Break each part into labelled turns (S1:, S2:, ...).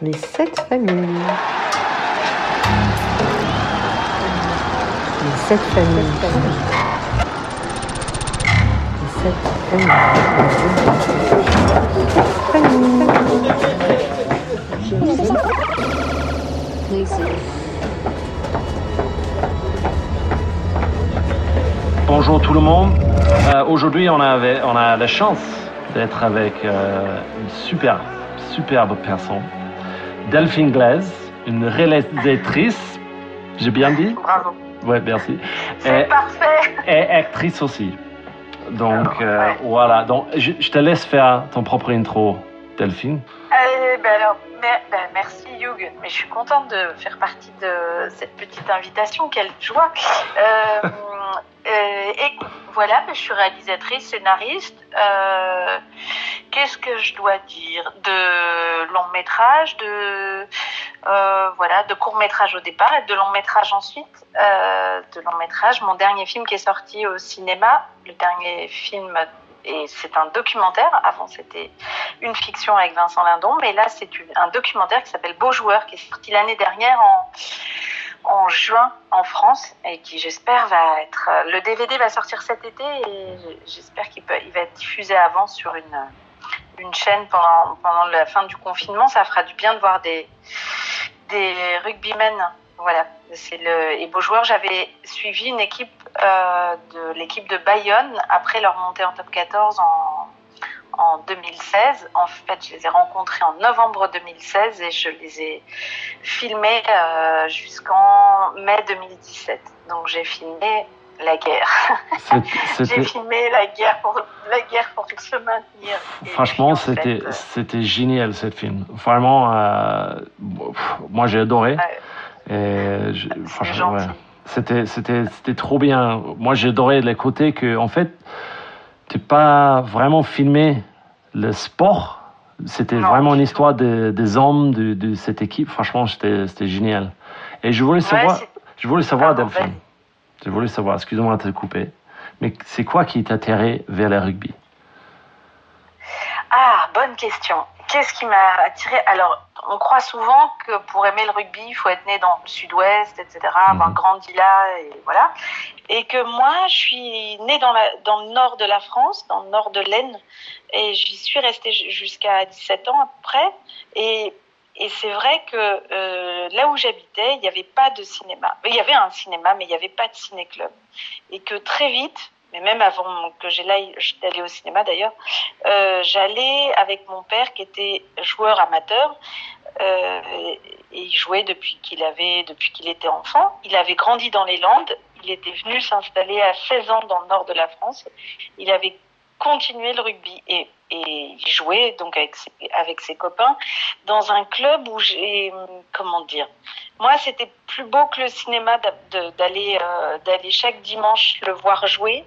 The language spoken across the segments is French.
S1: Les sept familles. Les sept familles. Les sept
S2: Bonjour tout le monde. Euh, Aujourd'hui, on, avait- on a la chance d'être avec euh, une super, superbe personne, Delphine Glaise, une réalisatrice. J'ai bien dit
S3: Bravo.
S2: Ouais, merci.
S3: C'est parfait.
S2: et actrice aussi. Donc euh,
S3: ouais.
S2: voilà. Donc je, je te laisse faire ton propre intro, Delphine.
S3: Euh, ben alors, ben merci Hugh, mais je suis contente de faire partie de cette petite invitation. Quelle joie. Euh, et voilà, je suis réalisatrice, scénariste. Euh, Qu'est-ce que je dois dire De long métrage, de euh, voilà, de court métrage au départ et de long métrage ensuite. Euh, de long métrage, mon dernier film qui est sorti au cinéma, le dernier film et c'est un documentaire. Avant, c'était une fiction avec Vincent Lindon, mais là, c'est un documentaire qui s'appelle Beau joueur, qui est sorti l'année dernière en, en juin en France et qui, j'espère, va être. Le DVD va sortir cet été et j'espère qu'il il va être diffusé avant sur une une chaîne pendant pendant la fin du confinement. Ça fera du bien de voir des des rugbymen. Voilà, c'est le et Beau joueur. J'avais suivi une équipe euh, de l'équipe de Bayonne après leur montée en top 14 en en 2016. En fait, je les ai rencontrés en novembre 2016 et je les ai filmés euh, jusqu'en mai 2017. Donc j'ai filmé la guerre. J'ai filmé la guerre pour la guerre pour se maintenir. Et
S2: franchement, c'était
S3: fait, euh,
S2: c'était génial cette film. Vraiment, euh, moi j'ai adoré.
S3: Ouais.
S2: Et je-
S3: c'est
S2: franchement, ouais.
S3: gentil.
S2: C'était, c'était, c'était trop bien. Moi, j'ai adoré les côtés que, en fait, t'es pas vraiment filmé le sport. C'était
S3: Non,
S2: vraiment une histoire de- des hommes de, de cette équipe. Franchement, c'était, génial. Et je voulais savoir, je voulais savoir, Delphine. Je voulais savoir, excuse-moi de te couper, mais c'est quoi qui t'a attiré vers le rugby?
S3: Ah, bonne question. Qu'est-ce qui m'a attiré Alors, on croit souvent que pour aimer le rugby, il faut être né dans le sud-ouest, etc., avoir
S2: Mhm.
S3: grandi là, et voilà. Et que moi, je suis née dans, la, dans le nord de la France, dans le nord de l'Aisne, et j'y suis restée ju- jusqu'à 17 ans après. Et, et c'est vrai que euh, là où j'habitais, il n'y avait pas de cinéma. Il y avait un cinéma, mais il n'y avait pas de ciné-club. Et que très vite, mais même avant que j'aille d'aller au cinéma d'ailleurs, euh, j'allais avec mon père qui était joueur amateur euh, et il jouait depuis qu'il avait depuis qu'il était enfant. Il avait grandi dans les Landes. Il était venu s'installer à 16 ans dans le nord de la France. Il avait continué le rugby et, et il jouait donc avec ses, avec ses copains dans un club où j'ai comment dire moi c'était plus beau que le cinéma d'aller euh, d'aller chaque dimanche le voir jouer.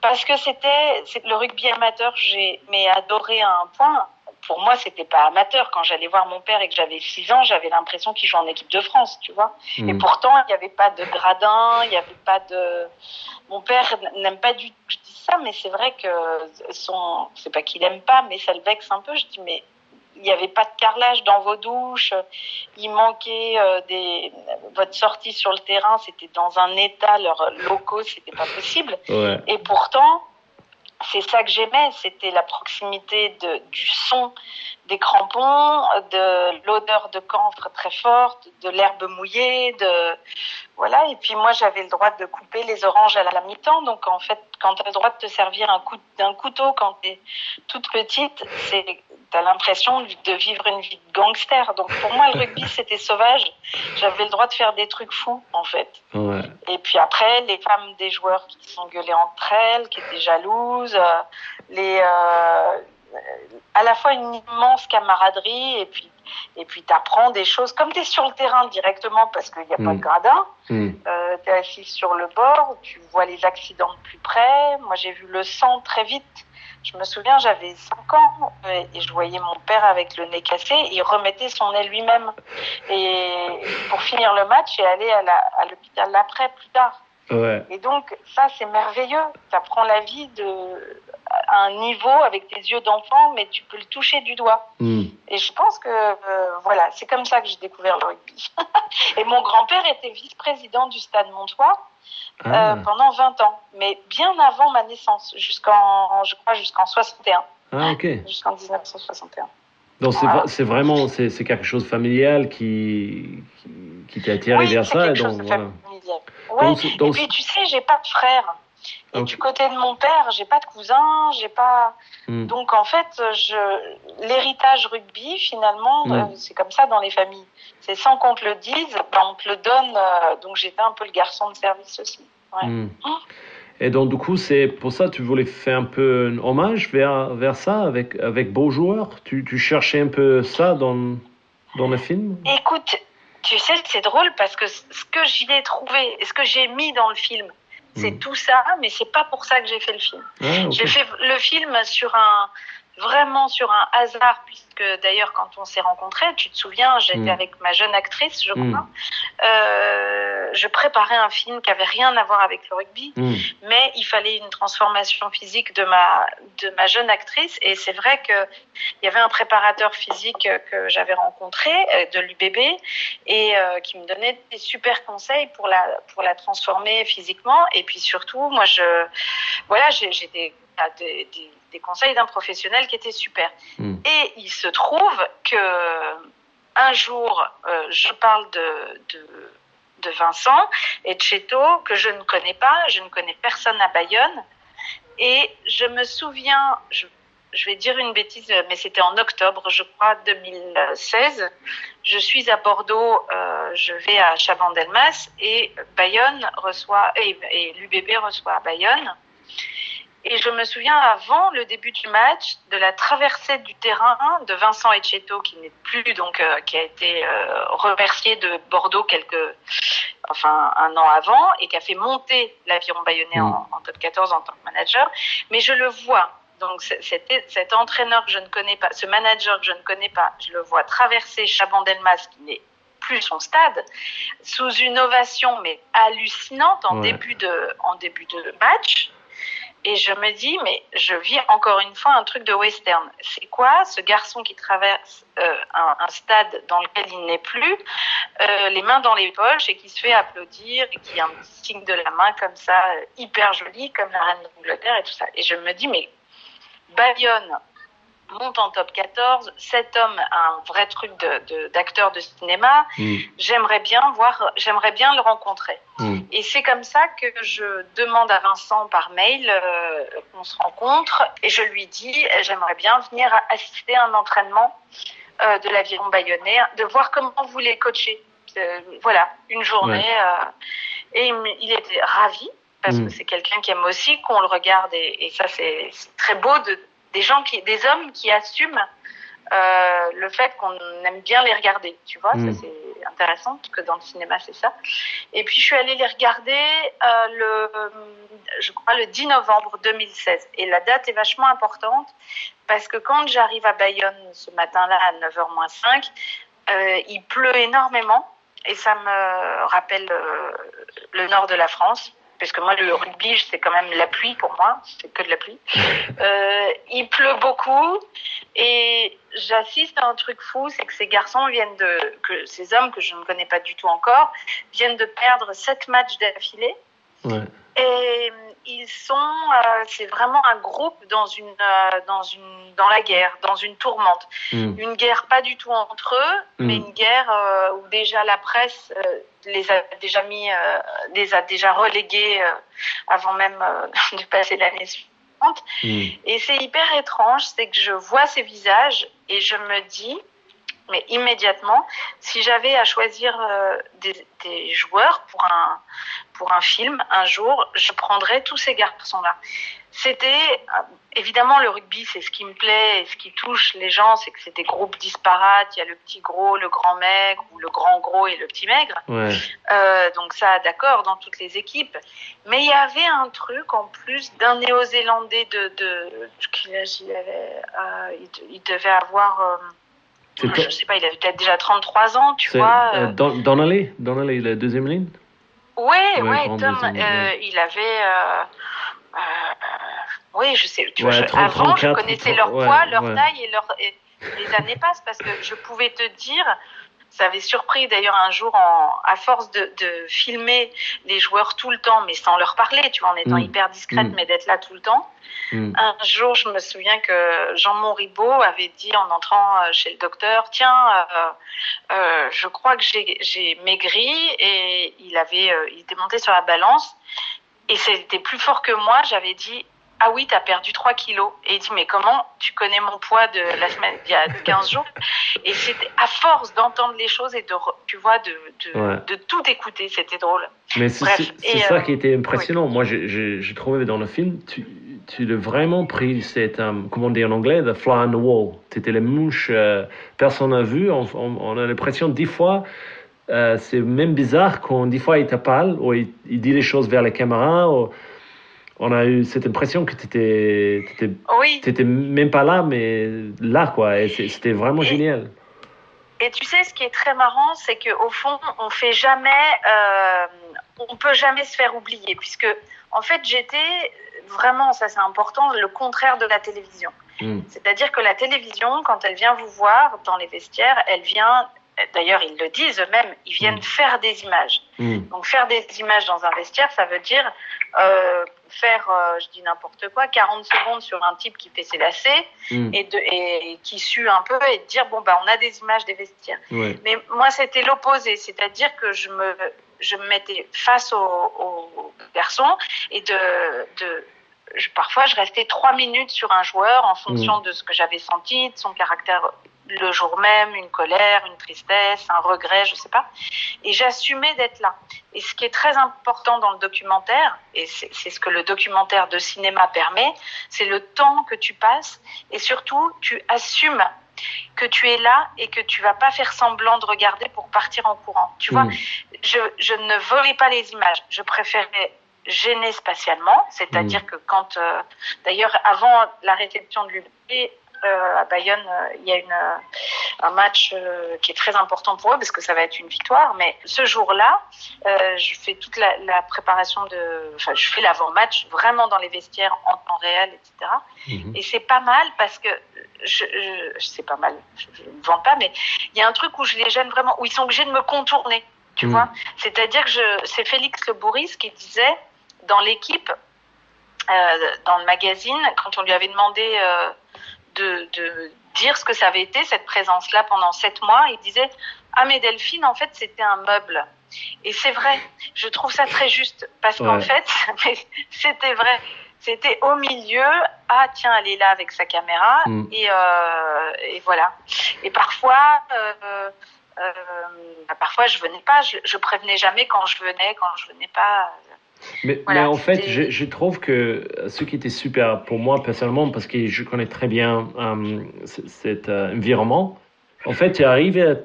S3: Parce que c'était le rugby amateur j'ai mais adoré à un point pour moi c'était pas amateur quand j'allais voir mon père et que j'avais 6 ans j'avais l'impression qu'il jouait en équipe de France tu vois et
S2: Mm.
S3: pourtant il n'y avait pas de gradin il n'y avait pas de mon père n'aime pas du tout je dis ça mais c'est vrai que son c'est pas qu'il aime pas mais ça le vexe un peu je dis mais il n'y avait pas de carrelage dans vos douches, il manquait euh, des votre sortie sur le terrain, c'était dans un état leurs locaux, c'était pas possible.
S2: Ouais.
S3: Et pourtant, c'est ça que j'aimais, c'était la proximité de, du son des crampons, de l'odeur de camphre très forte, de l'herbe mouillée, de voilà. Et puis moi, j'avais le droit de couper les oranges à la mi-temps. Donc en fait, quand tu as le droit de te servir un coup d'un couteau quand tu es toute petite, c'est t'as l'impression de vivre une vie de gangster. Donc pour moi, le rugby c'était sauvage. J'avais le droit de faire des trucs fous en fait.
S2: Ouais.
S3: Et puis après, les femmes des joueurs qui s'engueulaient entre elles, qui étaient jalouses, euh, les, euh, à la fois une immense camaraderie et puis et puis t'apprends des choses comme t'es sur le terrain directement parce qu'il n'y a pas
S2: Mm.
S3: de gradin.
S2: Mm.
S3: Euh, t'es assis sur le bord, tu vois les accidents de plus près. Moi, j'ai vu le sang très vite. Je me souviens, j'avais 5 ans euh, et je voyais mon père avec le nez cassé. Il remettait son nez lui-même et pour finir le match et aller à la- à l'hôpital après plus tard.
S2: Ouais.
S3: Et donc, ça, c'est merveilleux. Tu apprends la vie de, à un niveau avec tes yeux d'enfant, mais tu peux le toucher du doigt.
S2: Hmm.
S3: Et je pense que euh, voilà, c'est comme ça que j'ai découvert le rugby. et mon grand-père était vice-président du Stade Montois
S2: Ah.
S3: euh, pendant 20 ans, mais bien avant ma naissance, jusqu'en, je crois, jusqu'en 61,
S2: Ah, ok.
S3: jusqu'en 1961.
S2: Donc c'est
S3: Voilà.
S2: c'est vraiment c'est c'est quelque chose de familial qui qui, qui t'a attiré
S3: oui,
S2: vers ça
S3: quelque
S2: donc
S3: chose de
S2: voilà.
S3: familial. Ouais.
S2: Donc-
S3: Et puis tu sais, j'ai pas de frère. Et du côté de mon père, j'ai pas de cousin, j'ai pas.
S2: Hmm.
S3: Donc en fait, je l'héritage rugby finalement,
S2: Mm.
S3: euh, c'est comme ça dans les familles. C'est sans qu'on te le dise, ben, on te le donne. euh, donc j'étais un peu le garçon de service aussi. Ouais.
S2: Hmm. Et donc du coup c'est pour ça que tu voulais faire un peu un hommage vers vers ça avec avec beaux joueurs. Tu tu cherchais un peu ça dans dans le film?
S3: Écoute, tu sais, c'est drôle parce que ce que j'y ai trouvé, ce que j'ai mis dans le film, c'est
S2: Mm.
S3: tout ça, mais c'est pas pour ça que j'ai fait le film.
S2: Ah.
S3: J'ai fait le film sur un vraiment sur un hasard puisque d'ailleurs quand on s'est rencontrés, tu te souviens, j'étais
S2: Mm.
S3: avec ma jeune actrice, je
S2: Mm.
S3: crois. Euh, je préparais un film qui avait rien à voir avec le rugby,
S2: Hmm.
S3: mais il fallait une transformation physique de ma de ma jeune actrice et c'est vrai que il y avait un préparateur physique que j'avais rencontré euh, de l'UBB et euh, qui me donnait des super conseils pour la pour la transformer physiquement et puis surtout moi je voilà j'ai j'ai des, des, des, des conseils d'un professionnel qui étaient super
S2: Mm.
S3: et il se trouve que un jour euh, je parle de, de de Vincent et de Cheto que je ne connais pas je ne connais personne à Bayonne et je me souviens je je vais dire une bêtise, mais c'était en octobre, je crois, 2016. Je suis à Bordeaux, euh, je vais à Chabandelmas et Bayonne reçoit, et, et l'UBB reçoit Bayonne. Et je me souviens avant le début du match de la traversée du terrain de Vincent Etcheto qui n'est plus donc euh, qui a été euh, remercié de Bordeaux quelques enfin un an avant et qui a fait monter l'aviron bayonnais en, en top 14 en tant que manager. Mais je le vois donc cet, cet entraîneur que je ne connais pas, ce manager que je ne connais pas, je le vois traverser Chabandelmas qui n'est plus son stade sous une ovation mais hallucinante en
S2: Ouais.
S3: début de en début de match. Et je me dis, mais je vis encore une fois un truc de western. C'est quoi ce garçon qui traverse euh, un, stade dans lequel il n'est plus, euh, les mains dans les poches et qui se fait applaudir et qui a un petit signe de la main comme ça, hyper joli, comme la reine d'Angleterre et tout ça. Et je me dis, mais Bayonne monte en top 14, cet homme a un vrai truc de- de- d'acteur de, cinéma,
S2: Hmm.
S3: j'aimerais bien voir, j'aimerais bien le rencontrer.
S2: Hmm.
S3: Et c'est comme ça que je demande à Vincent par mail euh, qu'on se rencontre et je lui dis j'aimerais bien venir assister à un entraînement euh, de l'aviron bayonnais, de voir comment vous les coachez. Euh, voilà, une journée. et il, était ravi parce
S2: Mm.
S3: que c'est quelqu'un qui aime aussi qu'on le regarde et, et ça c'est très beau de des gens qui, des hommes qui assument euh, le fait qu'on aime bien les regarder. Tu vois,
S2: Mm.
S3: ça c'est intéressant parce que dans le cinéma c'est ça. Et puis je suis allée les regarder euh, le, je crois le 10 novembre 2016. Et la date est vachement importante parce que quand j'arrive à Bayonne ce matin-là à 9h moins 5, euh, il pleut énormément et ça me rappelle euh, le nord de la France. Parce que moi, le rugby, c'est quand même la pluie pour moi, c'est que de la pluie. Euh, il pleut beaucoup et j'assiste à un truc fou, c'est que ces garçons viennent de, que ces hommes que je ne connais pas du tout encore, viennent de perdre sept matchs d'affilée.
S2: Ouais.
S3: Et ils sont, euh, c'est vraiment un groupe dans une, euh, dans une, dans la guerre, dans une tourmente.
S2: Hmm.
S3: Une guerre pas du tout entre eux, mais une guerre euh, où déjà la presse euh, les a déjà mis, euh, les a déjà relégués euh, avant même euh, de passer l'année suivante.
S2: Hmm.
S3: Et c'est hyper étrange, c'est que je vois ces visages et je me dis, mais immédiatement, si j'avais à choisir euh, des, des joueurs pour un, pour un film, un jour, je prendrais tous ces garçons-là. C'était, euh, évidemment, le rugby, c'est ce qui me plaît et ce qui touche les gens, c'est que c'est des groupes disparates. Il y a le petit gros, le grand maigre, ou le grand gros et le petit maigre.
S2: Ouais.
S3: Euh, donc ça, d'accord, dans toutes les équipes. Mais il y avait un truc en plus d'un néo-zélandais de, de quel âge il avait de- il devait avoir, je sais pas, il avait peut-être déjà 33 ans, tu vois.
S2: euh,
S3: euh.
S2: Don- Donnelly, Donnelly, la deuxième ligne?
S3: Ouais,
S2: Ouais,
S3: Tom, euh, il avait, euh, Oui, je sais. Tu
S2: Ouais,
S3: vois, je-
S2: 30,
S3: avant,
S2: 34,
S3: je connaissais leur poids, leur taille et leur. et les années passent parce que je pouvais te dire. Ça avait surpris d'ailleurs un jour, en, à force de, de filmer les joueurs tout le temps, mais sans leur parler, tu vois, en étant
S2: Mm.
S3: hyper discrète,
S2: Mm.
S3: mais d'être là tout le temps.
S2: Mm.
S3: Un jour, je me souviens que Jean Monribaud avait dit en entrant euh, chez le docteur, tiens, euh, euh, je crois que j'ai j'ai maigri et il avait, euh, il était monté sur la balance et c'était plus fort que moi. J'avais dit, ah oui, t'as perdu 3 kilos. Et il dit, mais comment tu connais mon poids de la semaine, il y a 15 jours? Et c'était à force d'entendre les choses et de, tu vois, de, de,
S2: Ouais.
S3: de tout écouter. C'était drôle.
S2: Mais c'est ça
S3: euh,
S2: qui était impressionnant. Moi, j'ai- trouvé dans le film, tu, tu as vraiment pris cette, euh, comment on dit en anglais, the fly on the wall. C'était les mouches, euh, personne n'a vu. On, on- on a l'impression, dix fois, euh, c'est même bizarre quand dix fois il te parle ou il, il dit les choses vers la caméra. ou- on a eu cette impression que tu n'étais
S3: Oui.
S2: même pas là, mais là, quoi. Et c'était vraiment
S3: Et-
S2: génial.
S3: Et tu sais, ce qui est très marrant, c'est qu'au fond, on fait jamais, euh, on peut jamais se faire oublier, puisque en fait, j'étais vraiment, ça c'est important, le contraire de la télévision.
S2: Mm.
S3: C'est-à-dire que la télévision, quand elle vient vous voir dans les vestiaires, elle vient, d'ailleurs ils le disent eux-mêmes, ils viennent
S2: Mm.
S3: faire des images.
S2: Mm.
S3: Donc faire des images dans un vestiaire, ça veut dire euh, faire, euh, je dis n'importe quoi, 40 secondes sur un type qui fait ses lacets
S2: Mm.
S3: et, de, et qui sue un peu et de dire bon bah on a des images des vestiaires.
S2: Ouais.
S3: Mais moi, c'était l'opposé, c'est-à-dire que je me, je me mettais face aux, aux garçons et de, de je- parfois, je restais trois minutes sur un joueur en fonction de ce que j'avais senti, de son caractère le jour même, une colère, une tristesse, un regret, je sais pas. Et j'assumais d'être là. Et ce qui est très important dans le documentaire, et c'est c'est ce que le documentaire de cinéma permet, c'est le temps que tu passes et surtout, tu assumes que tu es là et que tu vas pas faire semblant de regarder pour partir en courant. Tu vois,
S2: Mm.
S3: je, je ne volais pas les images. Je préférais gêner spatialement, c'est-à-dire
S2: Mm.
S3: que quand, euh, d'ailleurs, avant la réception de l'UBB, euh, à Bayonne, euh, il y a une, euh, un match euh, qui est très important pour eux parce que ça va être une victoire. Mais ce jour-là, euh, je fais toute la, la préparation de, enfin, je fais l'avant-match vraiment dans les vestiaires en temps réel, etc.
S2: Mhm.
S3: Et c'est pas mal parce que je, je c'est pas mal, je, ne vends pas, mais il y a un truc où je les gêne vraiment, où ils sont obligés de me contourner, tu
S2: Mm.
S3: vois. C'est-à-dire que c'est Félix Le Bourris qui disait dans l'équipe, euh, dans le magazine, quand on lui avait demandé euh, de, de dire ce que ça avait été cette présence-là pendant sept mois, il disait ah mais Delphine en fait c'était un meuble. Et c'est vrai, je trouve ça très juste parce qu'en fait c'était vrai. C'était au milieu, ah tiens, elle est là avec sa caméra,
S2: Mm.
S3: et, euh, et voilà. Et parfois, euh, euh, bah, parfois je venais pas, je, je prévenais jamais quand je venais, quand je venais pas.
S2: Mais,
S3: Voilà,
S2: mais en fait, je, je trouve que ce qui était super pour moi personnellement, parce que je connais très bien euh, cet euh, environnement, en fait, tu arrives à,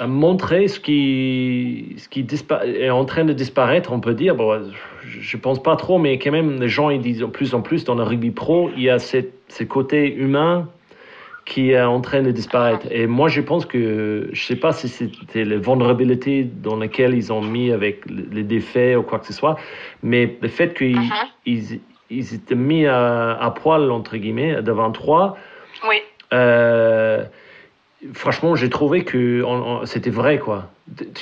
S2: à montrer ce qui, ce qui est en train de disparaître, on peut dire. Bon, je ne pense pas trop, mais quand même, les gens ils disent de plus en plus dans le rugby pro, il y a ce côté humain qui est en train de disparaître. Et moi, je pense que, je sais pas si c'était les vulnérabilités dans lesquelles ils ont mis avec les défaits ou quoi que ce soit, mais le fait qu'ils
S3: Mhm.
S2: ils, ils étaient mis à, à poil, entre guillemets, devant
S3: Oui,
S2: euh, franchement, j'ai trouvé que c'était vrai, quoi.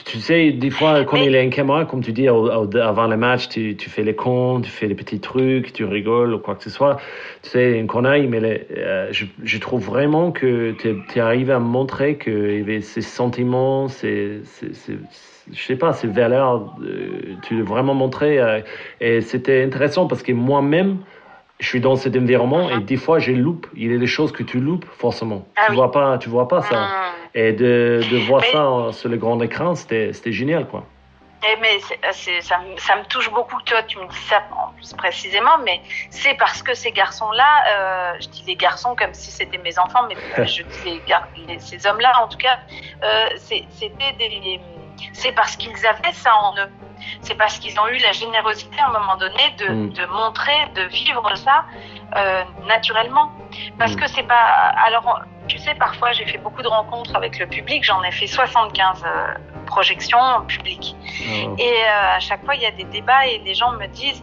S2: Tu, sais, des fois, quand
S3: Mais-
S2: il a une caméra, comme tu dis, au- au- avant le match, tu, tu fais les cons, tu fais les petits trucs, tu rigoles ou quoi que ce soit. Tu sais, une connerie, mais les- euh, je, je trouve vraiment que tu es arrivé à montrer avait ces sentiments, ces, ces, ces- je sais pas, ces valeurs, euh, tu l'as vraiment montré. euh, et c'était intéressant parce que moi-même, je suis dans cet environnement et des fois, je loupe. Il y a des choses que tu loupes, forcément.
S3: Ah
S2: tu
S3: oui.
S2: vois pas, tu vois pas ça.
S3: Hum.
S2: Et de, de voir
S3: Mais-
S2: ça en- sur le grand écran, c'était génial, quoi.
S3: Eh, mais c'est- ça, me- ça me touche beaucoup que toi tu me dis ça en plus précisément, mais c'est parce que ces garçons-là, euh, je dis les garçons comme si c'était mes enfants, mais je dis les ces hommes-là en tout cas, euh, c'est- c'était des, c'est parce qu'ils avaient ça en eux. C'est parce qu'ils ont eu la générosité à un moment donné de,
S2: Mm.
S3: de montrer, de vivre ça euh, naturellement. Parce
S2: Mm.
S3: que c'est pas. Alors, tu sais, parfois j'ai fait beaucoup de rencontres avec le public, j'en ai fait 75 euh, projections publiques.
S2: Ah,
S3: Et euh, à chaque fois, il y a des débats et les gens me disent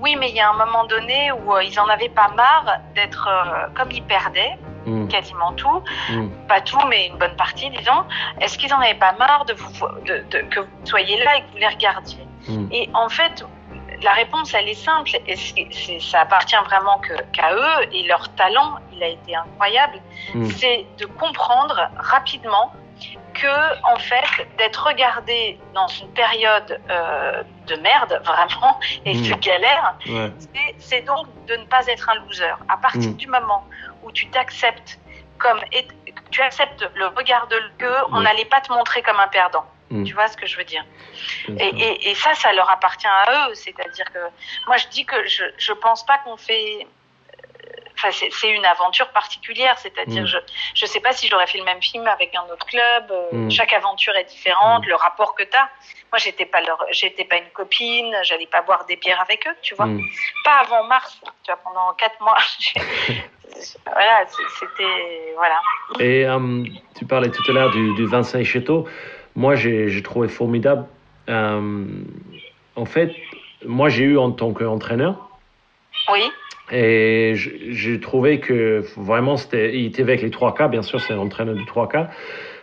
S3: oui, mais il y a un moment donné où euh, ils en avaient pas marre d'être comme ils perdaient
S2: Mm,
S3: quasiment tout,
S2: mm,
S3: pas tout, mais une bonne partie, disons. Est-ce qu'ils en avaient pas marre de, vous, vo- de, de- que vous soyez là et que vous les regardiez?
S2: Mm,
S3: Et en fait, la réponse, elle est simple, et ça appartient vraiment qu'à eux, et leur talent, il a été incroyable,
S2: mm,
S3: c'est de comprendre rapidement que, en fait, d'être regardé dans une période euh, de merde, vraiment, et de
S2: Mm.
S3: galère,
S2: ouais,
S3: c'est- donc de ne pas être un loser. À partir
S2: Mm.
S3: du moment où tu t'acceptes comme et- tu acceptes le regard de que on n'allait pas te montrer comme un perdant.
S2: Mm.
S3: Tu vois ce que je veux dire et, et, et ça, ça leur appartient à eux. C'est-à-dire que moi, je dis que je je pense pas qu'on fait. Enfin, c'est une aventure particulière. C'est-à-dire,
S2: Mm.
S3: je je sais pas si j'aurais fait le même film avec un autre club. euh,
S2: Mm.
S3: Chaque aventure est différente.
S2: Mm.
S3: Le rapport que tu as. Moi, j'étais pas leur, j'étais pas une copine. J'allais pas boire des bières avec eux. Tu vois
S2: Mm,
S3: pas avant mars, tu vois, pendant quatre mois. voilà, c'était. Voilà.
S2: Et euh, tu parlais tout à l'heure du, du Vincent Echetto. Moi, j'ai trouvé formidable. Euh, en fait, moi, j'ai eu en tant qu'entraîneur.
S3: Oui,
S2: Et j'ai trouvé que vraiment, c'était, il était avec les 3K, bien sûr, c'est un entraîneur du 3K.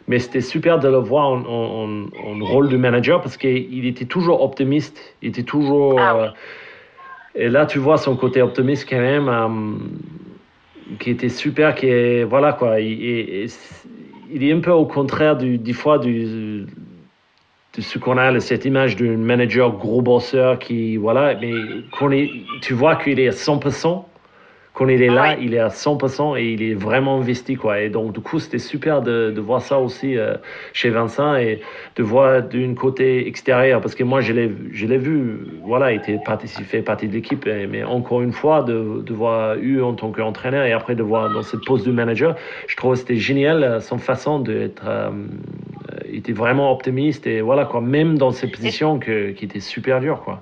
S2: Mais c'était super de le voir en, en, en- en rôle de manager parce qu'il était toujours optimiste. Il était toujours.
S3: Ah oui.
S2: euh, et là, tu vois son côté optimiste quand même, euh, qui était super, qui est. Voilà quoi. Il est un peu au contraire du, des fois de ce qu'on a, cette image d'un manager gros bosseur qui. Voilà, mais tu vois qu'il est à 100%. Quand il est là,
S3: Ouais.
S2: il est à 100% et il est vraiment investi. Quoi. Et donc, du coup, c'était super de, de voir ça aussi euh, chez Vincent et de voir d'un côté extérieur. Parce que moi, je l'ai vu, voilà, il, était parti, il fait partie de l'équipe. Mais encore une fois, de, de voir eu en tant qu'entraîneur et après de voir dans cette poste de manager, je trouve que c'était génial euh, son façon d'être. Euh, il était vraiment optimiste et voilà, quoi, même dans ces positions que, qui étaient super dures. Quoi.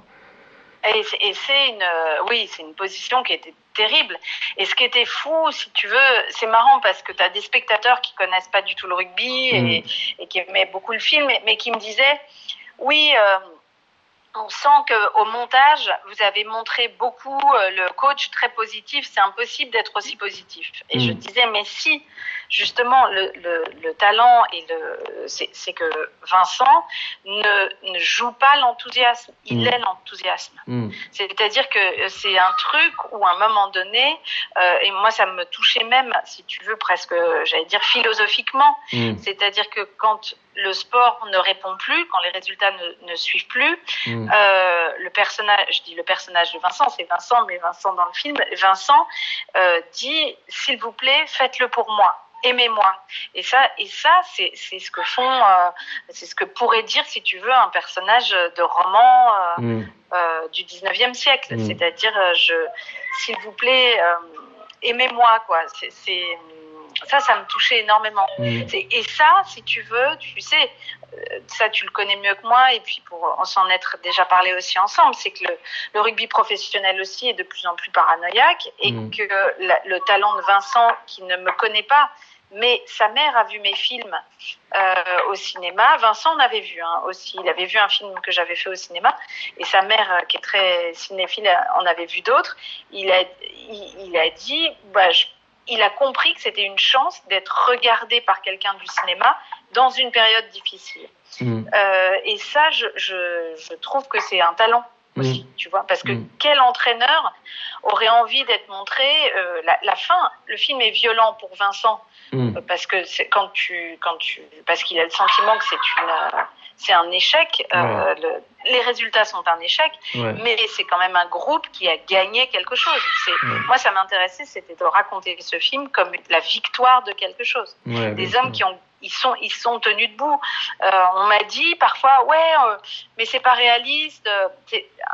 S3: et c'est et c'est une. euh, Oui, c'est une position qui était terrible. Et ce qui était fou, si tu veux, c'est marrant parce que tu as des spectateurs qui connaissent pas du tout le rugby et, et qui aimaient beaucoup le film, mais, mais qui me disaient oui. euh, on sent qu'au montage, vous avez montré beaucoup euh, le coach très positif. C'est impossible d'être aussi positif. Et
S2: Mm.
S3: je disais, mais si, justement, le, le, le talent et le, c'est que Vincent ne, ne joue pas l'enthousiasme. Il
S2: Mm.
S3: est l'enthousiasme.
S2: Mm.
S3: C'est-à-dire que c'est un truc où à un moment donné, euh, et moi ça me touchait même, si tu veux, presque, j'allais dire philosophiquement,
S2: Mm.
S3: c'est-à-dire que quand le sport ne répond plus, quand les résultats ne, ne suivent plus, euh, le personnage, je dis le personnage de Vincent, c'est Vincent, mais Vincent dans le film, Vincent euh, dit, s'il vous plaît, faites-le pour moi. Aimez-moi. Et ça, et ça, c'est c'est ce que font, euh, c'est ce que pourrait dire, si tu veux, un personnage de roman euh,
S2: Mm.
S3: euh, du 19e siècle.
S2: Mm.
S3: C'est-à-dire, je, s'il vous plaît, aimez-moi, quoi. C'est, ça, ça me touchait énormément.
S2: Mm.
S3: Et ça, si tu veux, tu sais, ça tu le connais mieux que moi, et puis pour s'en être déjà parlé aussi ensemble, c'est que le, le rugby professionnel aussi est de plus en plus paranoïaque, et que la- le talent de Vincent, qui ne me connaît pas, mais sa mère a vu mes films euh, au cinéma. Vincent en avait vu hein, aussi. Il avait vu un film que j'avais fait au cinéma. Et sa mère, euh, qui est très cinéphile, en avait vu d'autres. Il a, il, il a dit, bah, je- il a compris que c'était une chance d'être regardé par quelqu'un du cinéma dans une période difficile.
S2: Mm.
S3: Euh, et ça, je, je, je trouve que c'est un talent aussi, tu vois, parce que
S2: Mm.
S3: quel entraîneur aurait envie d'être montré euh, la, la fin, le film est violent pour Vincent
S2: Mm.
S3: euh, parce que quand tu quand tu parce qu'il a le sentiment que c'est une euh, c'est un échec. euh, le- les résultats sont un échec,
S2: Ouais.
S3: mais c'est quand même un groupe qui a gagné quelque chose.
S2: Ouais.
S3: moi ça m'intéressait, c'était de raconter ce film comme la victoire de quelque chose
S2: Ouais,
S3: des hommes
S2: sûr.
S3: qui ont ils sont ils sont tenus debout. Euh, on m'a dit parfois ouais euh, mais c'est pas réaliste. Euh,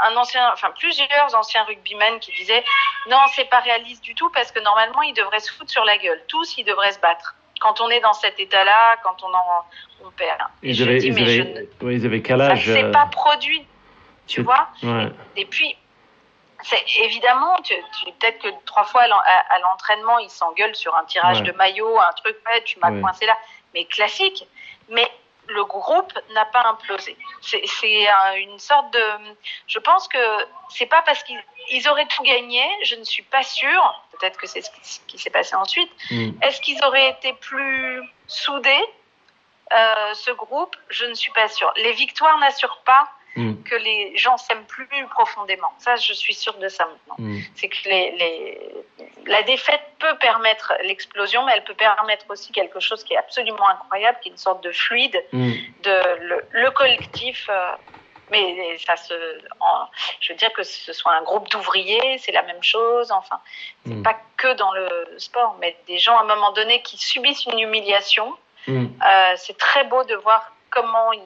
S3: un ancien enfin plusieurs anciens rugbymen qui disaient non c'est pas réaliste du tout parce que normalement ils devraient se foutre sur la gueule. Tous ils devraient se battre. Quand on est dans cet état-là, quand on en on perd. Et
S2: Ils
S3: je
S2: avaient,
S3: dis,
S2: ils,
S3: mais je ne-
S2: ouais, ils avaient quel
S3: ça
S2: âge
S3: s'est
S2: euh,
S3: pas produit. Tu vois
S2: ouais.
S3: et puis, c'est évidemment, tu, tu- peut-être que trois fois à l'en- à à l'entraînement, ils s'engueulent sur un tirage
S2: Ouais.
S3: de maillot, un truc, tu m'as coincé là. Mais classique. Mais le groupe n'a pas implosé. C'est une sorte de. Je pense que c'est pas parce qu'ils auraient tout gagné, je ne suis pas sûre. Peut-être que c'est ce qui, s'est passé ensuite.
S2: Mm.
S3: Est-ce qu'ils auraient été plus soudés, euh, ce groupe? Je ne suis pas sûre. Les victoires n'assurent pas
S2: Mm.
S3: que les gens s'aiment plus profondément. Ça, je suis sûre de ça maintenant.
S2: Mm.
S3: C'est que les, les... la défaite peut permettre l'explosion, mais elle peut permettre aussi quelque chose qui est absolument incroyable, qui est une sorte de fluide,
S2: Mm.
S3: de le, le collectif. euh, mais ça se, je veux dire que ce soit un groupe d'ouvriers, c'est la même chose. Enfin, c'est pas que dans le sport, mais des gens à un moment donné qui subissent une humiliation. Euh, c'est très beau de voir comment il,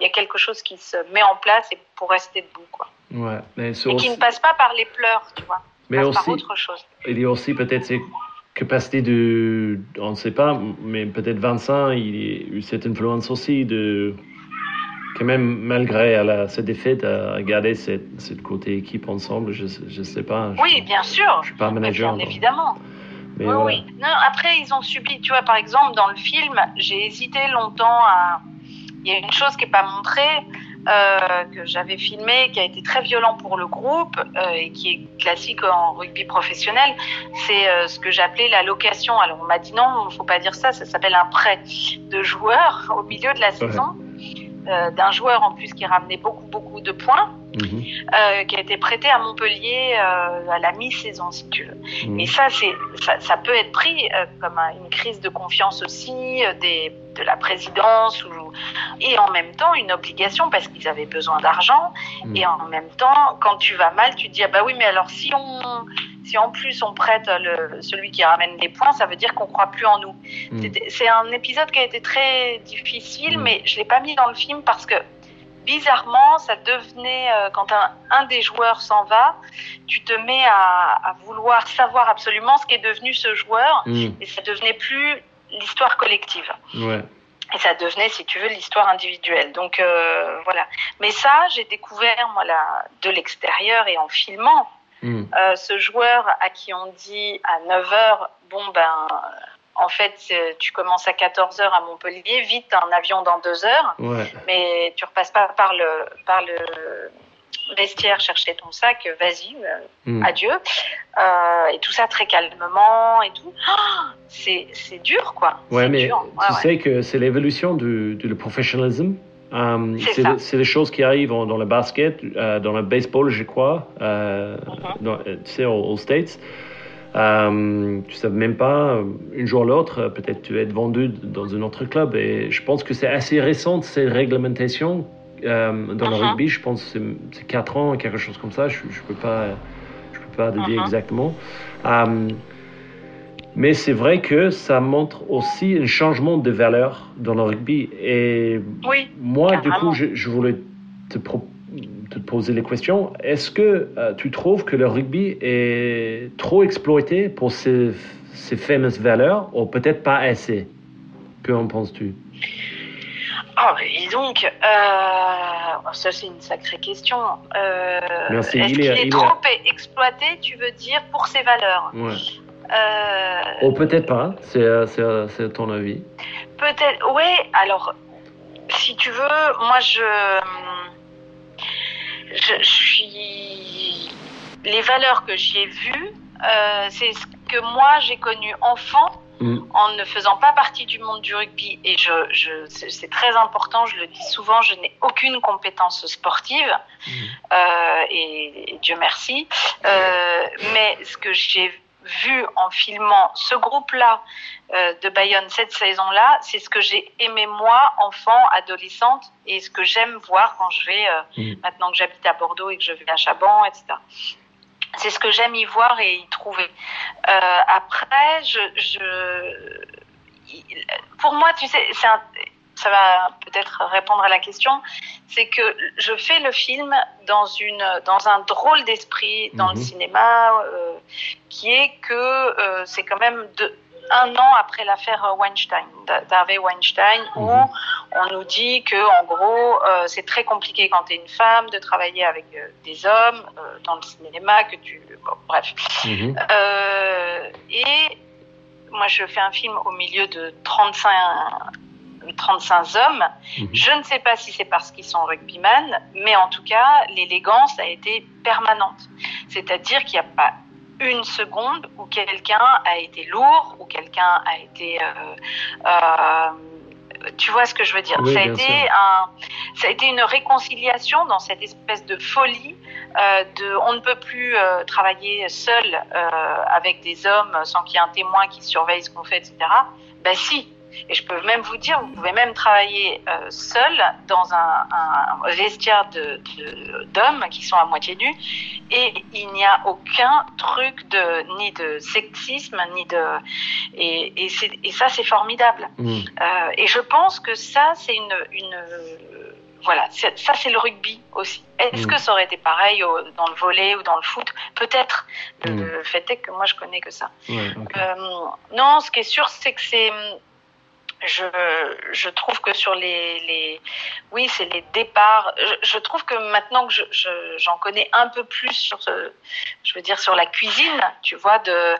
S3: il y a quelque chose qui se met en place et pour rester debout, quoi.
S2: Ouais, mais
S3: Et qui
S2: aussi,
S3: ne passe pas par les pleurs, tu vois.
S2: mais
S3: passe par
S2: aussi,
S3: autre chose.
S2: il y a aussi peut-être cette capacité de, on ne sait pas, mais peut-être Vincent, il a eu cette influence aussi de, quand même, malgré la, cette défaite, à garder cette, cette côté équipe ensemble, je ne sais pas. Je,
S3: Oui, bien sûr.
S2: je suis pas manager.
S3: bien évidemment.
S2: mais
S3: oui,
S2: voilà.
S3: oui. Non, après, ils ont subi, tu vois, par exemple, dans le film, j'ai hésité longtemps à. Il y a une chose qui n'est pas montrée, euh, que j'avais filmé, qui a été très violent pour le groupe euh, et qui est classique en rugby professionnel. C'est euh, ce que j'appelais la location. Alors, on m'a dit non, il ne faut pas dire ça, ça s'appelle un prêt de joueurs au milieu de la saison. Euh, d'un joueur en plus qui ramenait beaucoup beaucoup de points,
S2: Mhm.
S3: euh, qui a été prêté à Montpellier euh, à la mi-saison si tu veux.
S2: Mhm.
S3: Et ça, c'est, ça, ça peut être pris euh, comme un- une crise de confiance aussi des, de la présidence ou, et en même temps une obligation parce qu'ils avaient besoin d'argent.
S2: Mhm.
S3: Et en même temps, quand tu vas mal, tu te dis ah bah oui, mais alors si on, si en plus on prête le, celui qui ramène des points, ça veut dire qu'on croit plus en nous. C'était- C'est un épisode qui a été très difficile,
S2: Mhm.
S3: mais je l'ai pas mis dans le film parce que bizarrement, ça devenait, euh, quand un, un des joueurs s'en va, tu te mets à, à vouloir savoir absolument ce qu'est devenu ce joueur,
S2: Mhm.
S3: et ça devenait plus l'histoire collective.
S2: Ouais.
S3: Et ça devenait, si tu veux, l'histoire individuelle. Donc euh, voilà. Mais ça, j'ai découvert moi là, de l'extérieur et en filmant
S2: Mhm.
S3: euh, ce joueur à qui on dit à 9 heures, bon ben, en fait, euh, tu commences à 14 heures à Montpellier, vite, un avion dans deux heures
S2: Ouais.
S3: mais tu repasses pas par le, par le vestiaire chercher ton sac, vas-y, euh,
S2: Mhm.
S3: adieu. Euh, et tout ça très calmement et tout. Ah, c'est dur, quoi.
S2: Ouais,
S3: C'est
S2: mais
S3: dur. Ouais,
S2: tu
S3: ouais.
S2: sais que c'est l'évolution du, du professionnalisme. Euh,
S3: C'est
S2: les choses qui arrivent en- dans le basket, euh, dans le baseball, je crois, euh, dans- euh, tu sais, aux, aux States. Tu sais même pas, un jour ou l'autre, peut-être tu vas être vendu dans un autre club. Et je pense que c'est assez récent, cette réglementation. euh, dans le
S3: Mhm.
S2: rugby, je pense que c'est- c'est 4 ans, quelque chose comme ça. Je ne peux pas, je peux pas te dire
S3: Mhm.
S2: exactement. Mais c'est vrai que ça montre aussi un changement de valeur dans le rugby. Et
S3: Oui,
S2: moi, du coup, je, je voulais te, poser les questions. Est-ce que euh, tu trouves que le rugby est trop exploité pour ces, ces fameuses valeurs ou peut-être pas assez? Que en penses-tu?
S3: Ah, dis donc, euh, ça c'est une sacrée question. Euh. Est-ce
S2: Il
S3: qu'il
S2: est-
S3: est,
S2: il est-
S3: trop exploité, tu veux dire, pour ses valeurs?
S2: Ouais.
S3: Euh,
S2: Ou peut-être pas, c'est euh, euh, ton avis.
S3: Peut-être, oui. Alors, si tu veux, moi, je, je, je suis. Les valeurs que j'y ai vues, euh, c'est ce que moi j'ai connu enfant
S2: Mm.
S3: en ne faisant pas partie du monde du rugby. Et je, je, c'est très important, je le dis souvent, je n'ai aucune compétence sportive.
S2: Mm.
S3: Euh, et, et Dieu merci. Euh, mais ce que j'ai vu en filmant ce groupe-là euh, de Bayonne cette saison-là, c'est ce que j'ai aimé moi, enfant, adolescente, et ce que j'aime voir quand je vais, euh,
S2: Mhm.
S3: maintenant que j'habite à Bordeaux et que je vais à Chaban, etc. C'est ce que j'aime y voir et y trouver. Euh, après, je, je, pour moi, tu sais, c'est un, ça va peut-être répondre à la question, c'est que je fais le film dans une dans un drôle d'esprit dans
S2: Mhm.
S3: le cinéma euh, qui est que euh, c'est quand même de, un an après l'affaire Weinstein, d'Harvey Weinstein, où
S2: Mhm.
S3: on nous dit que en gros euh, c'est très compliqué quand tu es une femme de travailler avec euh, des hommes euh, dans le cinéma, que tu bon, bref.
S2: Mhm.
S3: Et moi, je fais un film au milieu de 35 35 hommes.
S2: Mhm.
S3: Je ne sais pas si c'est parce qu'ils sont rugbyman, mais en tout cas, l'élégance a été permanente. C'est-à-dire qu'il n'y a pas une seconde où quelqu'un a été lourd, où quelqu'un a été... Euh, euh, tu vois ce que je veux dire?
S2: Oui,
S3: ça, a été
S2: sûr.
S3: un, ça a été une réconciliation dans cette espèce de folie euh, de on ne peut plus euh, travailler seul euh, avec des hommes sans qu'il y ait un témoin qui surveille ce qu'on fait, etc. Ben si. Et je peux même vous dire, vous pouvez même travailler euh, seul dans un, un vestiaire de- de- d'hommes qui sont à moitié nus et il n'y a aucun truc de ni de sexisme ni de et, et, c'est- et ça c'est formidable.
S2: Mhm.
S3: Euh, et je pense que ça, c'est une, une voilà, ça c'est le rugby aussi. Est-ce
S2: Mm.
S3: que ça aurait été pareil au- dans le volet ou dans le foot? Peut-être. Le,
S2: Mm.
S3: le fait est que moi je connais que ça.
S2: Ouais.
S3: Euh, non, ce qui est sûr, c'est que c'est je, je trouve que sur les, les oui, c'est les départs. Je, je trouve que maintenant que je, je- j'en connais un peu plus sur ce, je veux dire sur la cuisine, tu vois, de,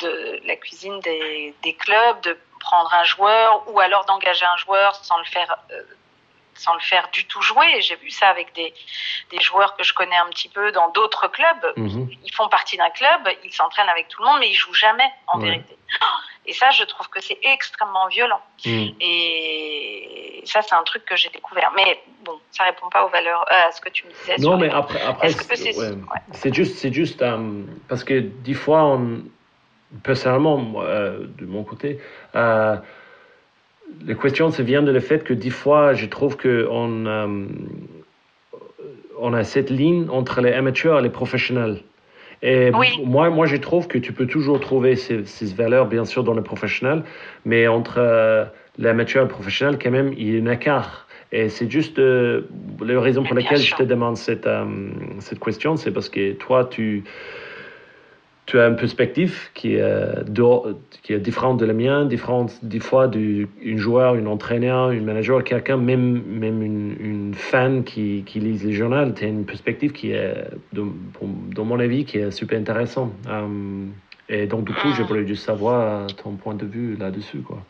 S3: de la cuisine des, des clubs, de prendre un joueur ou alors d'engager un joueur sans le faire. euh, sans le faire du tout jouer. J'ai vu ça avec des, des joueurs que je connais un petit peu dans d'autres clubs.
S2: Mhm.
S3: Ils font partie d'un club, ils s'entraînent avec tout le monde, mais ils jouent jamais, en
S2: Ouais.
S3: vérité. Et ça, je trouve que c'est extrêmement violent.
S2: Mhm.
S3: Et ça, c'est un truc que j'ai découvert. Mais bon, ça répond pas aux valeurs, euh, à ce que tu me disais.
S2: Non, mais après, après
S3: c'est
S2: ouais. juste, c'est juste euh, parce que des fois, on, personnellement, moi, euh, de mon côté, la question, ça vient de le fait que des fois, je trouve que on, euh, on a cette ligne entre les amateurs et les professionnels. Et
S3: Oui.
S2: moi, moi, je trouve que tu peux toujours trouver ces, ces valeurs, bien sûr, dans le professionnel, mais entre euh, l'amateur et le professionnel, quand même, il y a un écart. Et c'est juste euh, la raison pour laquelle je te demande cette, euh, cette question, c'est parce que toi, tu, tu as une perspective qui est, euh, d'or- qui est différente de la mienne, différente des fois d'un joueur, un entraîneur, un manager, quelqu'un, même, même une, une fan qui, qui lit les journaux, tu as une perspective qui est, dans mon avis, qui est super intéressante. Euh, et donc, du coup, je voulais juste savoir ton point de vue là-dessus. Quoi.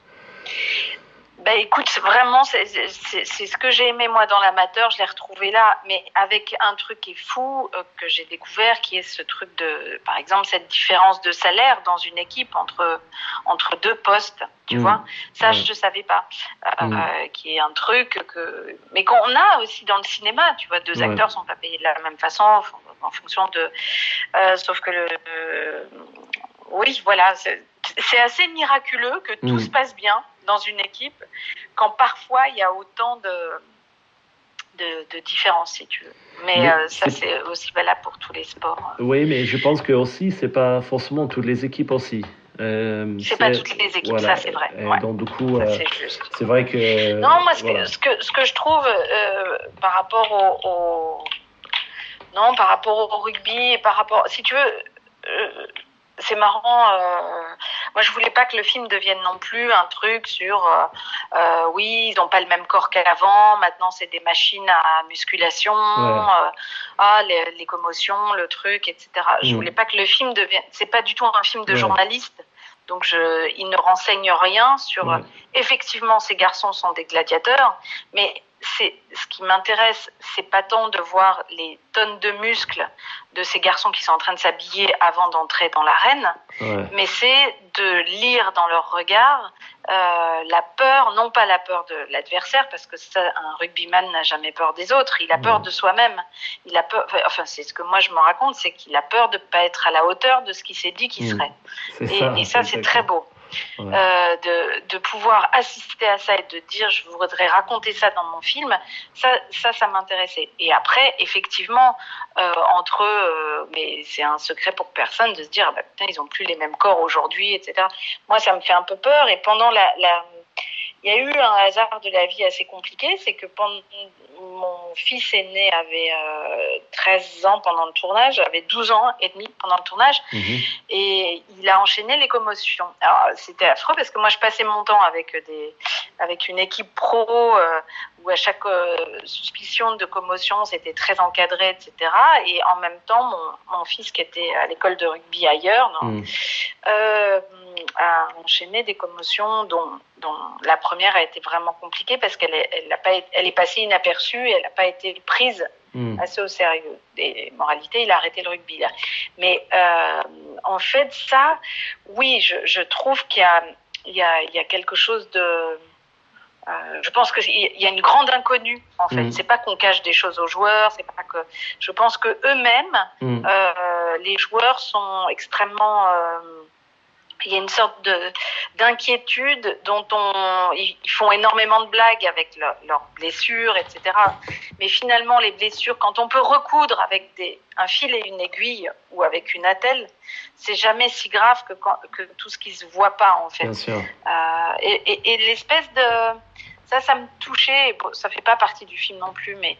S3: Ben écoute, vraiment, c'est ce que j'ai aimé moi dans l'amateur, je l'ai retrouvé là, mais avec un truc qui est fou euh, que j'ai découvert, qui est ce truc de, par exemple, cette différence de salaire dans une équipe entre entre deux postes, tu
S2: Mm.
S3: vois. Ça, je ne savais pas, euh,
S2: Mm.
S3: euh, qui est un truc que, mais qu'on a aussi dans le cinéma, tu vois. Deux acteurs sont pas payés de la même façon en fonction de, euh, sauf que le, euh, oui, voilà, c'est c'est assez miraculeux que tout
S2: Mm.
S3: se passe bien dans une équipe quand parfois il y a autant de, de, de différences, si tu veux. Mais,
S2: Mais
S3: euh, ça,
S2: c'est-
S3: aussi valable pour tous les sports.
S2: Oui, mais je pense que aussi, c'est pas forcément toutes les équipes aussi. Euh,
S3: C'est pas toutes les équipes, ça, c'est vrai. Ouais.
S2: donc, du coup, euh,
S3: c'est
S2: vrai que.
S3: Non, moi, ce,
S2: voilà.
S3: que, ce, que, ce que je trouve euh, par rapport au, au- Non, par rapport au rugby et par rapport. Si tu veux. C'est marrant. euh, moi, je voulais pas que le film devienne non plus un truc sur. euh, euh, oui, ils n'ont pas le même corps qu'avant. Maintenant, c'est des machines à musculation. euh, ah, les, les commotions, le truc, etc. Je
S2: Mm.
S3: voulais pas que le film devienne. C'est pas du tout un film de
S2: Ouais.
S3: journaliste. Donc, je, il ne renseigne rien sur. Effectivement, ces garçons sont des gladiateurs, mais c'est ce qui m'intéresse, c'est pas tant de voir les tonnes de muscles de ces garçons qui sont en train de s'habiller avant d'entrer dans l'arène,
S2: Ouais.
S3: mais c'est de lire dans leur regard euh, la peur, non pas la peur de l'adversaire, parce que ça, un rugbyman n'a jamais peur des autres, il a peur
S2: Ouais.
S3: de soi-même. Il a peur, enfin c'est ce que moi je me raconte, c'est qu'il a peur de pas être à la hauteur de ce qu'il s'est dit qu'il
S2: Mm.
S3: serait. Et ça, c'est très beau. Euh, de, pouvoir assister à ça et de dire je voudrais raconter ça dans mon film, ça, ça, ça m'intéressait. Et après, effectivement, euh, entre eux, mais c'est un secret pour personne de se dire ah bah, putain, ils ont plus les mêmes corps aujourd'hui, etc. Moi, ça me fait un peu peur. Et pendant la il y a eu un hasard de la vie assez compliqué, c'est que pendant mon fils aîné avait euh, 13 ans pendant le tournage, avait 12 ans et demi pendant le tournage,
S2: Mhm.
S3: et il a enchaîné les commotions. Alors c'était affreux parce que moi je passais mon temps avec des, avec une équipe pro euh, où à chaque euh, suspicion de commotion c'était très encadré, etc. Et en même temps mon, mon fils qui était à l'école de rugby ailleurs,
S2: Mhm.
S3: euh, a enchaîné des commotions dont, dont la première a été vraiment compliquée parce qu'elle est, elle, a pas, elle est passée inaperçue et elle n'a pas été prise
S2: Mhm.
S3: assez au sérieux. Et moralité, il a arrêté le rugby là. Mais euh, en fait, ça, oui, je, je trouve qu'il y a, il y, a, il y a quelque chose de. Euh, je pense qu'il y a une grande inconnue en fait.
S2: Mhm.
S3: C'est pas qu'on cache des choses aux joueurs, c'est pas que. Je pense que eux-mêmes,
S2: Mhm.
S3: euh, les joueurs sont extrêmement. euh, il y a une sorte de d'inquiétude dont on ils font énormément de blagues avec leur- leurs blessures, etc. Mais finalement, les blessures, quand on peut recoudre avec des un fil et une aiguille ou avec une attelle, c'est jamais si grave que quand, que tout ce qui se voit pas en fait.
S2: Bien sûr.
S3: Euh, et et, et l'espèce de ça, ça me touchait. Bon, ça fait pas partie du film non plus, mais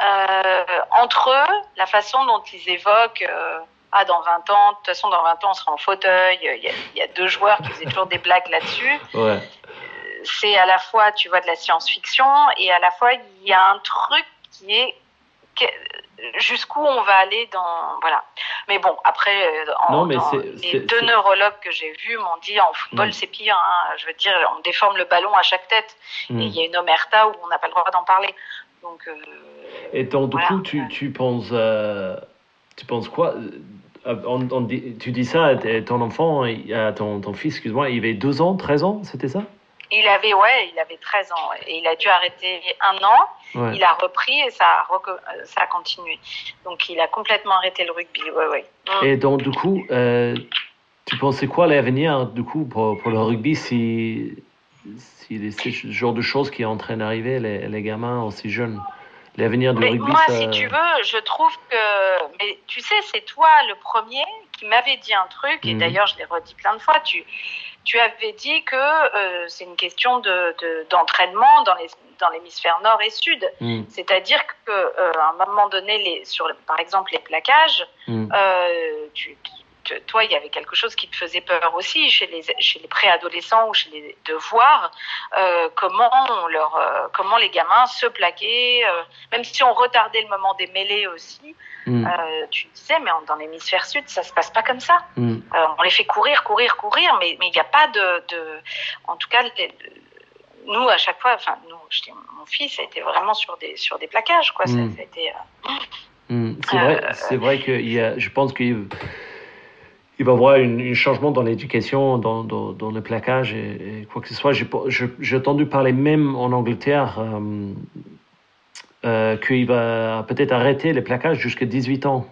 S3: euh, entre eux, la façon dont ils évoquent. euh, ah, dans 20 ans, de toute façon, dans 20 ans, on sera en fauteuil. Il y a, il y a deux joueurs qui faisaient toujours des blagues là-dessus.
S2: Ouais.
S3: C'est à la fois, tu vois, de la science-fiction et à la fois, il y a un truc qui est jusqu'où on va aller dans. Voilà. Mais bon, après, euh, en-
S2: Non, mais
S3: dans- les deux neurologues que j'ai vus m'ont dit en football,
S2: Mm.
S3: c'est pire. Hein. Je veux dire, on déforme le ballon à chaque tête. Et
S2: Mhm.
S3: il y a une omerta où on n'a pas le droit d'en parler. Donc, euh,
S2: Et donc, du
S3: Voilà.
S2: coup, tu, tu penses, euh, tu penses quoi? Euh, on- Tu dis ça, ton enfant, ton, ton fils, excuse-moi, il avait 2 ans, 13 ans, c'était ça?
S3: Il avait, ouais, il avait 13 ans et il a dû arrêter un an.
S2: Ouais.
S3: Il a repris et ça a, reco- ça a continué. Donc, il a complètement arrêté le rugby. Ouais, ouais. Mm.
S2: Et donc, du coup, euh, tu pensais quoi l'avenir, du coup, pour, pour le rugby, si, c'est ce genre de choses qui est en train d'arriver, les, les gamins aussi jeunes? L'avenir du
S3: Mais
S2: rugby,
S3: moi,
S2: ça...
S3: si tu veux, je trouve que. Mais tu sais, c'est toi le premier qui m'avait dit un truc, et
S2: Mhm.
S3: d'ailleurs, je l'ai redit plein de fois. Tu, tu avais dit que euh, c'est une question de, de- d'entraînement dans, les, dans l'hémisphère nord et sud.
S2: Mm,
S3: C'est-à-dire que euh, un moment donné, les, sur, par exemple, les plaquages,
S2: mm,
S3: euh, tu- toi, il y avait quelque chose qui te faisait peur aussi chez les, chez les préadolescents ou chez les de voir euh, comment on leur, euh, comment les gamins se plaquaient, euh, même si on retardait le moment des mêlées aussi.
S2: mm,
S3: tu disais, mais dans l'hémisphère sud, ça se passe pas comme ça.
S2: mm.
S3: On les fait courir, courir, courir, mais mais il n'y a pas de, de, en tout cas. les- nous, à chaque fois, enfin, nous, mon fils a été vraiment sur des, sur des plaquages, quoi. Ça-
S2: Mm.
S3: Ça, a été,
S2: C'est vrai, c'est vrai que il y a, je pense qu'il il va y avoir un, changement dans l'éducation, dans, dans, dans le plaquage et, et quoi que ce soit. J'ai entendu parler même en Angleterre euh, euh, qu'il va peut-être arrêter les plaquages jusqu'à 18 ans.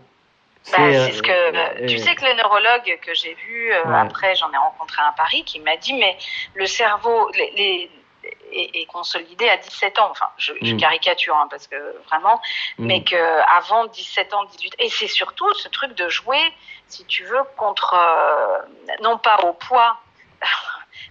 S3: Bah, ce que tu
S2: euh,
S3: sais que le neurologue que j'ai vu
S2: Ouais.
S3: après j'en ai rencontré un à Paris qui m'a dit mais le cerveau les, les- est, est consolidé à 17 ans enfin je, je
S2: Mm.
S3: caricature hein, parce que vraiment
S2: mm,
S3: mais que avant 17 ans 18 et c'est surtout ce truc de jouer si tu veux contre euh, non pas au poids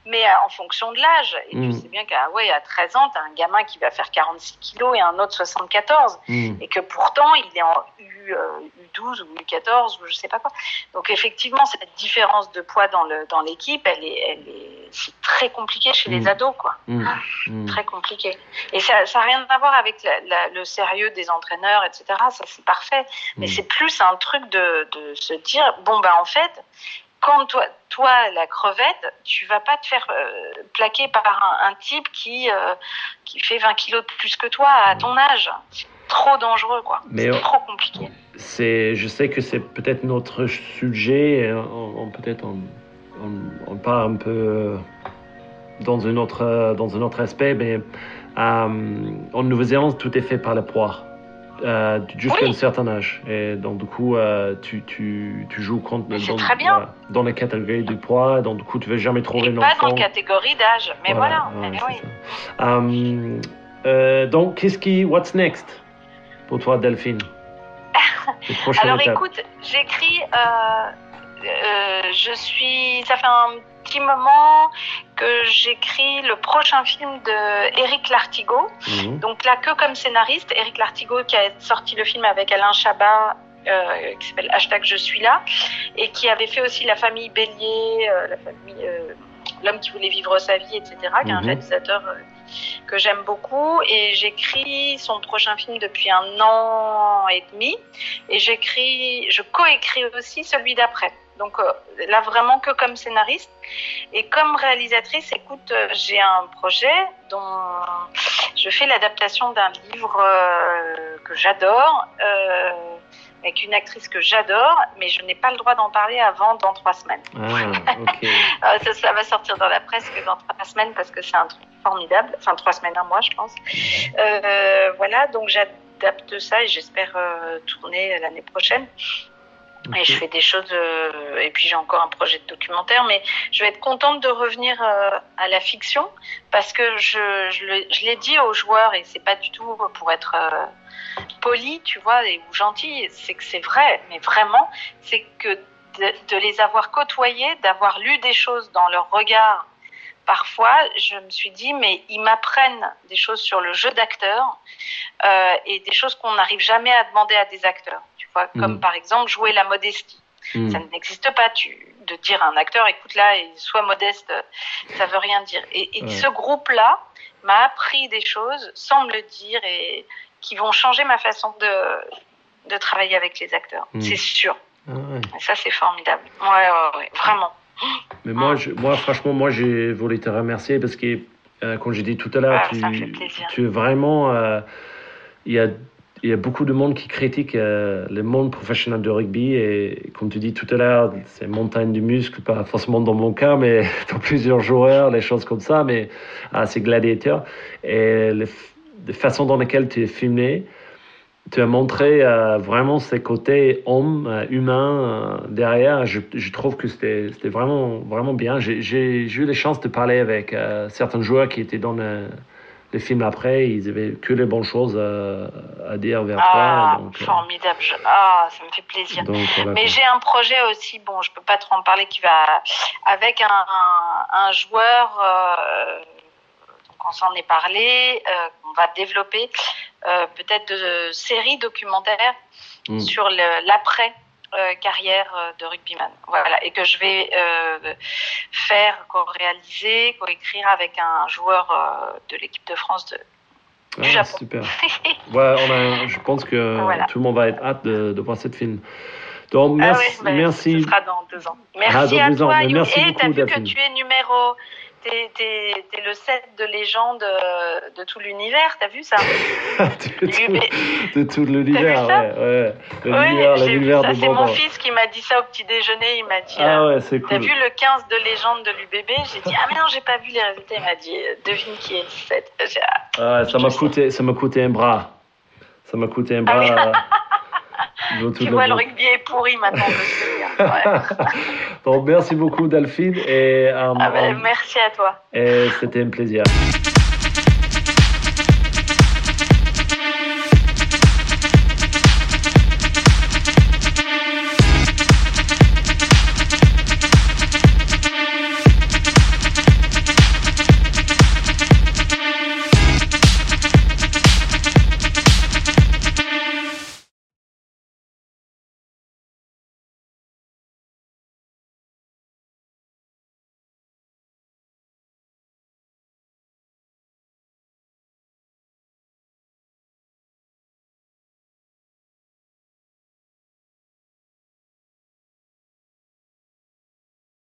S3: mais euh, en fonction de l'âge et
S2: Mm.
S3: tu sais bien qu'à ouais, à 13 ans tu as un gamin qui va faire 46 kilos et un autre 74
S2: mm,
S3: et que pourtant il est en U, euh, U12 ou U14 ou je sais pas quoi. Donc effectivement cette différence de poids dans le dans l'équipe, elle est elle est c'est très compliqué chez
S2: Mm.
S3: les ados quoi,
S2: mm, mm.
S3: très compliqué. Et ça ça a rien à voir avec la- la- le sérieux des entraîneurs etc. Ça c'est parfait, mais
S2: Mm.
S3: c'est plus un truc de de se dire bon bah en fait quand toi, toi, la crevette, tu vas pas te faire euh, plaquer par un, un type qui, euh, qui fait 20 kilos de plus que toi à ton âge. C'est trop dangereux, quoi. C'est
S2: on-
S3: trop compliqué.
S2: C'est, je sais que c'est peut-être notre sujet, et on, on- peut-être on, part un peu euh, dans un autre, dans un autre aspect, mais euh, en Nouvelle-Zélande, tout est fait par le poids, euh, jusqu'à
S3: Oui.
S2: un certain âge. Et donc, du coup, euh, tu, tu, tu joues contre, dans,
S3: très bien.
S2: voilà, dans la catégorie du poids, donc du coup, tu vas jamais trouver un
S3: pas dans catégorie d'âge. Mais voilà.
S2: ouais,
S3: mais
S2: c'est
S3: oui.
S2: ça. Euh, euh, donc, qu'est-ce qui, what's next pour toi, Delphine?
S3: Alors écoute, j'écris. Euh, euh, je suis. Ça fait un petit moment que j'écris le prochain film de Eric Lartigot.
S2: Mhm.
S3: Donc là, que comme scénariste, Eric Lartigot qui a sorti le film avec Alain Chabat, euh, qui s'appelle Hashtag Je suis là, et qui avait fait aussi La famille Bélier, euh, la famille, euh, L'homme qui voulait vivre sa vie, etc., qui est un
S2: Mhm.
S3: réalisateur que j'aime beaucoup. Et j'écris son prochain film depuis un an et demi, et j'écris, je coécris aussi celui d'après. Donc euh, là, vraiment que comme scénariste. Et comme réalisatrice, écoute, euh, j'ai un projet dont je fais l'adaptation d'un livre euh, que j'adore, avec une actrice que j'adore, mais je n'ai pas le droit d'en parler avant dans trois semaines.
S2: Ah,
S3: ça, ça va sortir dans la presse que dans trois semaines parce que c'est un truc formidable. Enfin, trois semaines, un mois, je pense. Euh, voilà, donc j'adapte ça et j'espère euh, tourner l'année prochaine. Et je fais des choses, euh, et puis j'ai encore un projet de documentaire, mais je vais être contente de revenir euh, à la fiction parce que je, je, l'ai dit aux joueurs, et c'est pas du tout pour être euh, poli, tu vois, et, ou gentil, c'est que c'est vrai, mais vraiment, c'est que de, de les avoir côtoyés, d'avoir lu des choses dans leur regard, parfois, je me suis dit, mais ils m'apprennent des choses sur le jeu d'acteur euh, et des choses qu'on n'arrive jamais à demander à des acteurs. Tu vois, comme
S2: Mhm.
S3: par exemple jouer la modestie.
S2: Mhm.
S3: Ça n'existe pas. Tu, de dire à un acteur, écoute là, et sois modeste, ça veut rien dire. Et, et
S2: Ouais.
S3: ce groupe-là m'a appris des choses sans me le dire et qui vont changer ma façon de, de travailler avec les acteurs.
S2: Mhm.
S3: C'est sûr.
S2: Ah, ouais.
S3: Ça, c'est formidable. Ouais, ouais, ouais, vraiment.
S2: Mais moi, je, moi, franchement, moi, j'ai voulu te remercier parce que, euh, comme j'ai dit tout à l'heure,
S3: Ah,
S2: tu, es vraiment. euh, Il y, y a beaucoup de monde qui critique euh, le monde professionnel de rugby et, comme tu dis tout à l'heure, c'est montagne de muscles, pas forcément dans mon cas, mais dans plusieurs joueurs, les choses comme ça, mais ah, c'est gladiateur. Et la façon dans laquelle tu es filmé, tu as montré euh, vraiment ces côtés homme, euh, humain euh, derrière. Je, je trouve que c'était vraiment, vraiment bien. J'ai eu la chance de parler avec euh, certains joueurs qui étaient dans le, le film après. Ils avaient que les bonnes choses à dire vers
S3: Ah,
S2: toi. Donc, euh,
S3: formidable. Ah, ça me fait plaisir.
S2: donc, voilà,
S3: Mais j'ai un projet aussi, bon, je peux pas trop en parler, qui va avec un, un, un joueur, euh, donc on s'en est parlé, euh, on va développer euh, peut-être de séries documentaires
S2: Mm.
S3: sur l'après. euh, carrière euh, de rugbyman voilà et que je vais euh, faire co-réaliser co-écrire avec un joueur de l'équipe de France de du
S2: Ah,
S3: Japon
S2: Super. Ouais, on a, je pense que
S3: Voilà.
S2: tout le monde va être hâte de, de voir cette film. Donc,
S3: Ah
S2: merci.
S3: ouais, bah,
S2: merci.
S3: Ce sera dans deux ans. Merci à
S2: deux
S3: toi,
S2: merci
S3: Et
S2: beaucoup,
S3: t'as vu que tu es numéro. T'es, t'es, t'es le set de légende euh, de tout l'univers, t'as vu ça
S2: de, tout,
S3: Mais-
S2: de tout l'univers, ouais, ouais. L'univers, de
S3: C'est mon fils qui m'a dit ça au petit déjeuner. Il m'a dit
S2: Ah
S3: euh,
S2: ouais, c'est
S3: T'as
S2: cool.
S3: vu le 15 de légende de l'UBB J'ai dit Ah, mais non, j'ai pas vu les résultats. Il m'a dit euh, Devine qui est le 7. J'ai- ah,
S2: Ah, ça m'a coûté, ça m'a coûté un bras. Ça m'a coûté un bras.
S3: oui.
S2: euh,
S3: Tu vois, le rugby est pourri maintenant. Ouais.
S2: Donc, merci beaucoup, Delphine, et, euh,
S3: Ah, ben, merci à toi.
S2: et c'était un plaisir.